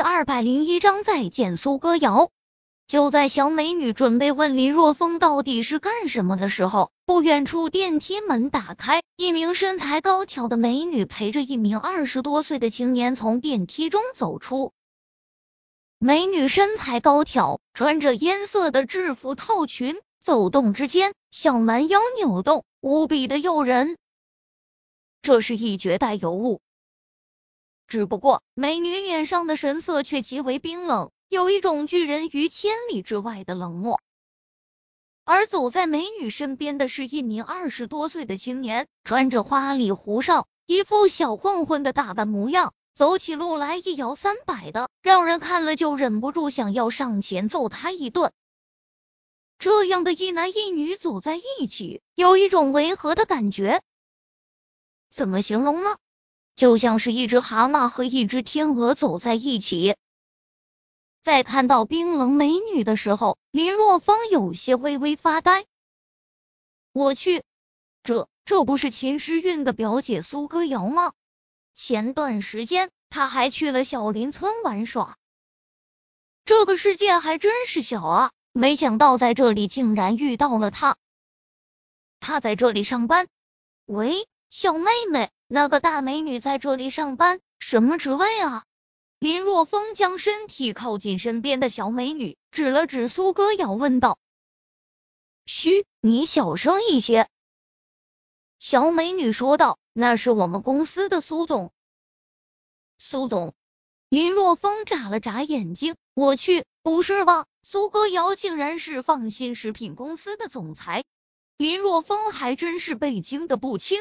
二百零一章再见苏歌瑶。就在小美女准备问林若风到底是干什么的时候，不远处电梯门打开，一名身材高挑的美女陪着一名二十多岁的青年从电梯中走出。美女身材高挑，穿着烟色的制服套裙，走动之间小蛮腰扭动，无比的诱人。这是一绝代尤物。只不过，美女脸上的神色却极为冰冷，有一种拒人于千里之外的冷漠。而走在美女身边的是一名二十多岁的青年，穿着花里胡哨，一副小混混的打扮模样，走起路来一摇三摆的，让人看了就忍不住想要上前揍他一顿。这样的一男一女走在一起，有一种违和的感觉，怎么形容呢？就像是一只蛤蟆和一只天鹅走在一起。在看到冰冷美女的时候，林若风有些微微发呆。我去，这这不是秦诗韵的表姐苏歌瑶吗？前段时间她还去了小林村玩耍。这个世界还真是小啊！没想到在这里竟然遇到了她。她在这里上班。喂，小妹妹。那个大美女在这里上班，什么职位啊？林若风将身体靠近身边的小美女，指了指苏歌瑶，问道：“嘘，你小声一些。”小美女说道：“那是我们公司的苏总。”苏总，林若风眨了眨眼睛，我去，不是吧？苏歌瑶竟然是放心食品公司的总裁，林若风还真是被惊的不轻。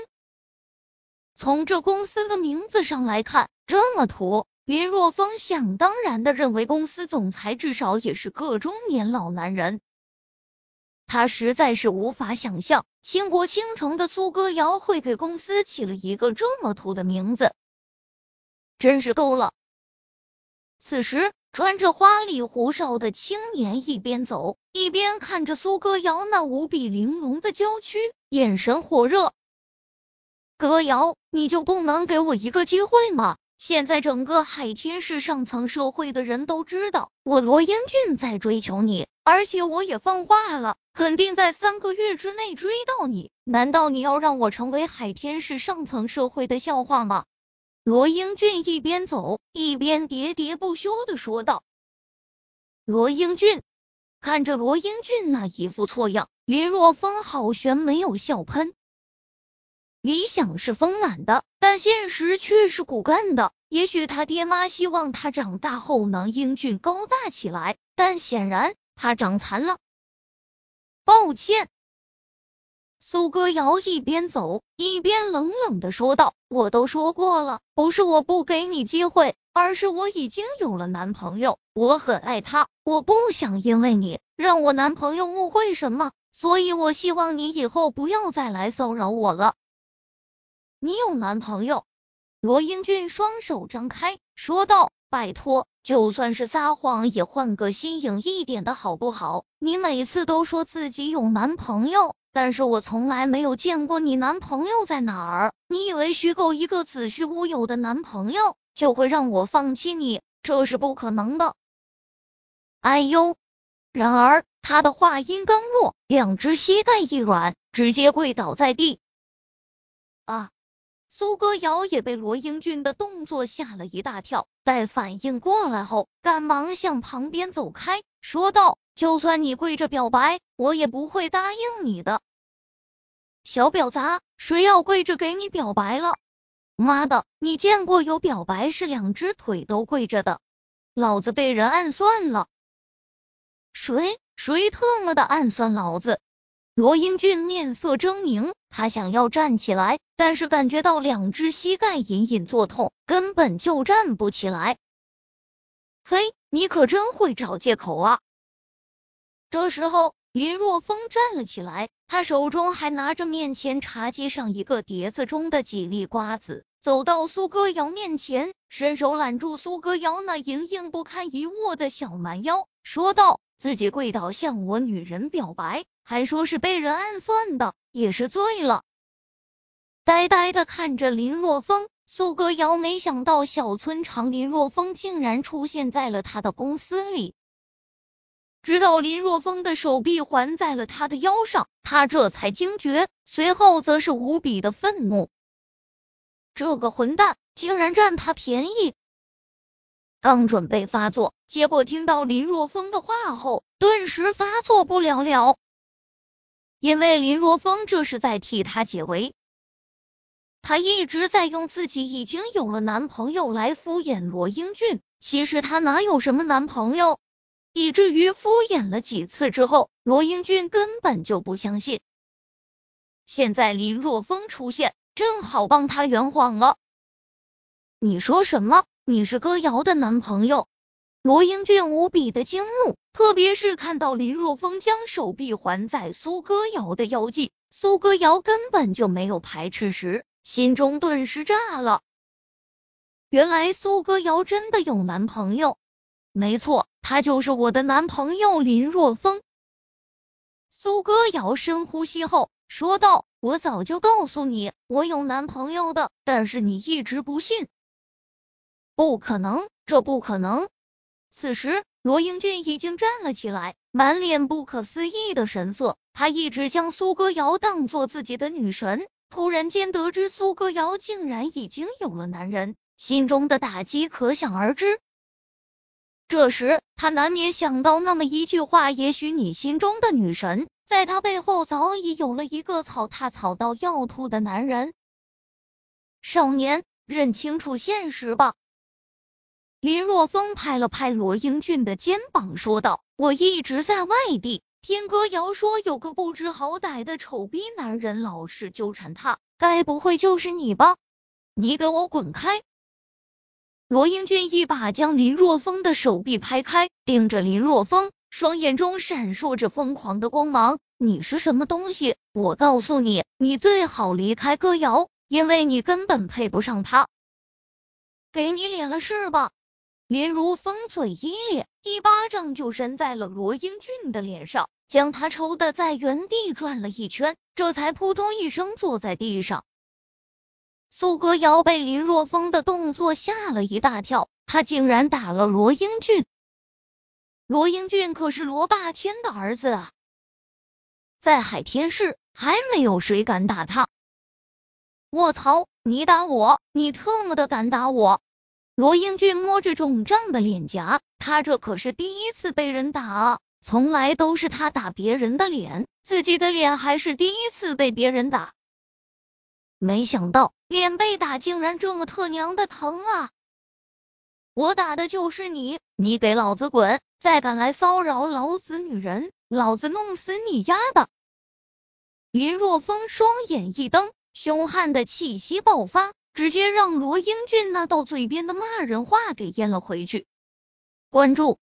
从这公司的名字上来看，这么土，林若风想当然的认为公司总裁至少也是个中年老男人。他实在是无法想象，倾国倾城的苏歌瑶会给公司起了一个这么土的名字，真是够了。此时，穿着花里胡哨的青年一边走一边看着苏歌瑶那无比玲珑的娇躯，眼神火热。歌谣，你就不能给我一个机会吗？现在整个海天市上层社会的人都知道我罗英俊在追求你，而且我也放话了，肯定在三个月之内追到你。难道你要让我成为海天市上层社会的笑话吗？罗英俊一边走一边喋喋不休的说道。罗英俊看着罗英俊那一副错样，林若风好悬没有笑喷。理想是丰满的，但现实却是骨干的。也许他爹妈希望他长大后能英俊高大起来，但显然他长残了。抱歉，苏歌瑶一边走一边冷冷的说道：“我都说过了，不是我不给你机会，而是我已经有了男朋友，我很爱他，我不想因为你让我男朋友误会什么，所以我希望你以后不要再来骚扰我了。”你有男朋友？罗英俊双手张开，说道：“拜托，就算是撒谎，也换个新颖一点的好不好？你每次都说自己有男朋友，但是我从来没有见过你男朋友在哪儿。你以为虚构一个子虚乌有的男朋友就会让我放弃你？这是不可能的。”哎呦！然而他的话音刚落，两只膝盖一软，直接跪倒在地。啊！苏歌瑶也被罗英俊的动作吓了一大跳，待反应过来后，赶忙向旁边走开，说道：“就算你跪着表白，我也不会答应你的。小婊砸，谁要跪着给你表白了？妈的，你见过有表白是两只腿都跪着的？老子被人暗算了！谁谁特么的暗算老子？”罗英俊面色狰狞，他想要站起来，但是感觉到两只膝盖隐隐作痛，根本就站不起来。嘿，你可真会找借口啊！这时候，林若风站了起来，他手中还拿着面前茶几上一个碟子中的几粒瓜子，走到苏歌瑶面前，伸手揽住苏歌瑶那盈盈不堪一握的小蛮腰，说道：“自己跪倒向我女人表白。”还说是被人暗算的，也是醉了。呆呆的看着林若风，苏歌瑶没想到小村长林若风竟然出现在了他的公司里。直到林若风的手臂环在了他的腰上，他这才惊觉，随后则是无比的愤怒。这个混蛋竟然占他便宜！刚准备发作，结果听到林若风的话后，顿时发作不了了。因为林若风这是在替他解围，他一直在用自己已经有了男朋友来敷衍罗英俊，其实他哪有什么男朋友？以至于敷衍了几次之后，罗英俊根本就不相信。现在林若风出现，正好帮他圆谎了。你说什么？你是歌瑶的男朋友？罗英俊无比的惊怒，特别是看到林若风将手臂环在苏歌瑶的腰际，苏歌瑶根本就没有排斥时，心中顿时炸了。原来苏歌瑶真的有男朋友。没错，他就是我的男朋友林若风。苏歌瑶深呼吸后说道：“我早就告诉你，我有男朋友的，但是你一直不信。不可能，这不可能。”此时，罗英俊已经站了起来，满脸不可思议的神色。他一直将苏歌瑶当做自己的女神，突然间得知苏歌瑶竟然已经有了男人，心中的打击可想而知。这时，他难免想到那么一句话：也许你心中的女神，在他背后早已有了一个草他草到要吐的男人。少年，认清楚现实吧。林若风拍了拍罗英俊的肩膀，说道：“我一直在外地，听歌谣说有个不知好歹的丑逼男人老是纠缠他，该不会就是你吧？你给我滚开！”罗英俊一把将林若风的手臂拍开，盯着林若风，双眼中闪烁着疯狂的光芒。你是什么东西？我告诉你，你最好离开歌谣，因为你根本配不上他。给你脸了是吧？林如风嘴一咧，一巴掌就扇在了罗英俊的脸上，将他抽的在原地转了一圈，这才扑通一声坐在地上。苏歌瑶被林若风的动作吓了一大跳，他竟然打了罗英俊。罗英俊可是罗霸天的儿子啊，在海天市还没有谁敢打他。卧槽！你打我，你特么的敢打我！罗英俊摸着肿胀的脸颊，他这可是第一次被人打啊，从来都是他打别人的脸，自己的脸还是第一次被别人打。没想到脸被打竟然这么特娘的疼啊！我打的就是你，你给老子滚！再敢来骚扰老子女人，老子弄死你丫的！林若风双眼一瞪，凶悍的气息爆发，直接让罗英俊那到嘴边的骂人话给咽了回去。关注。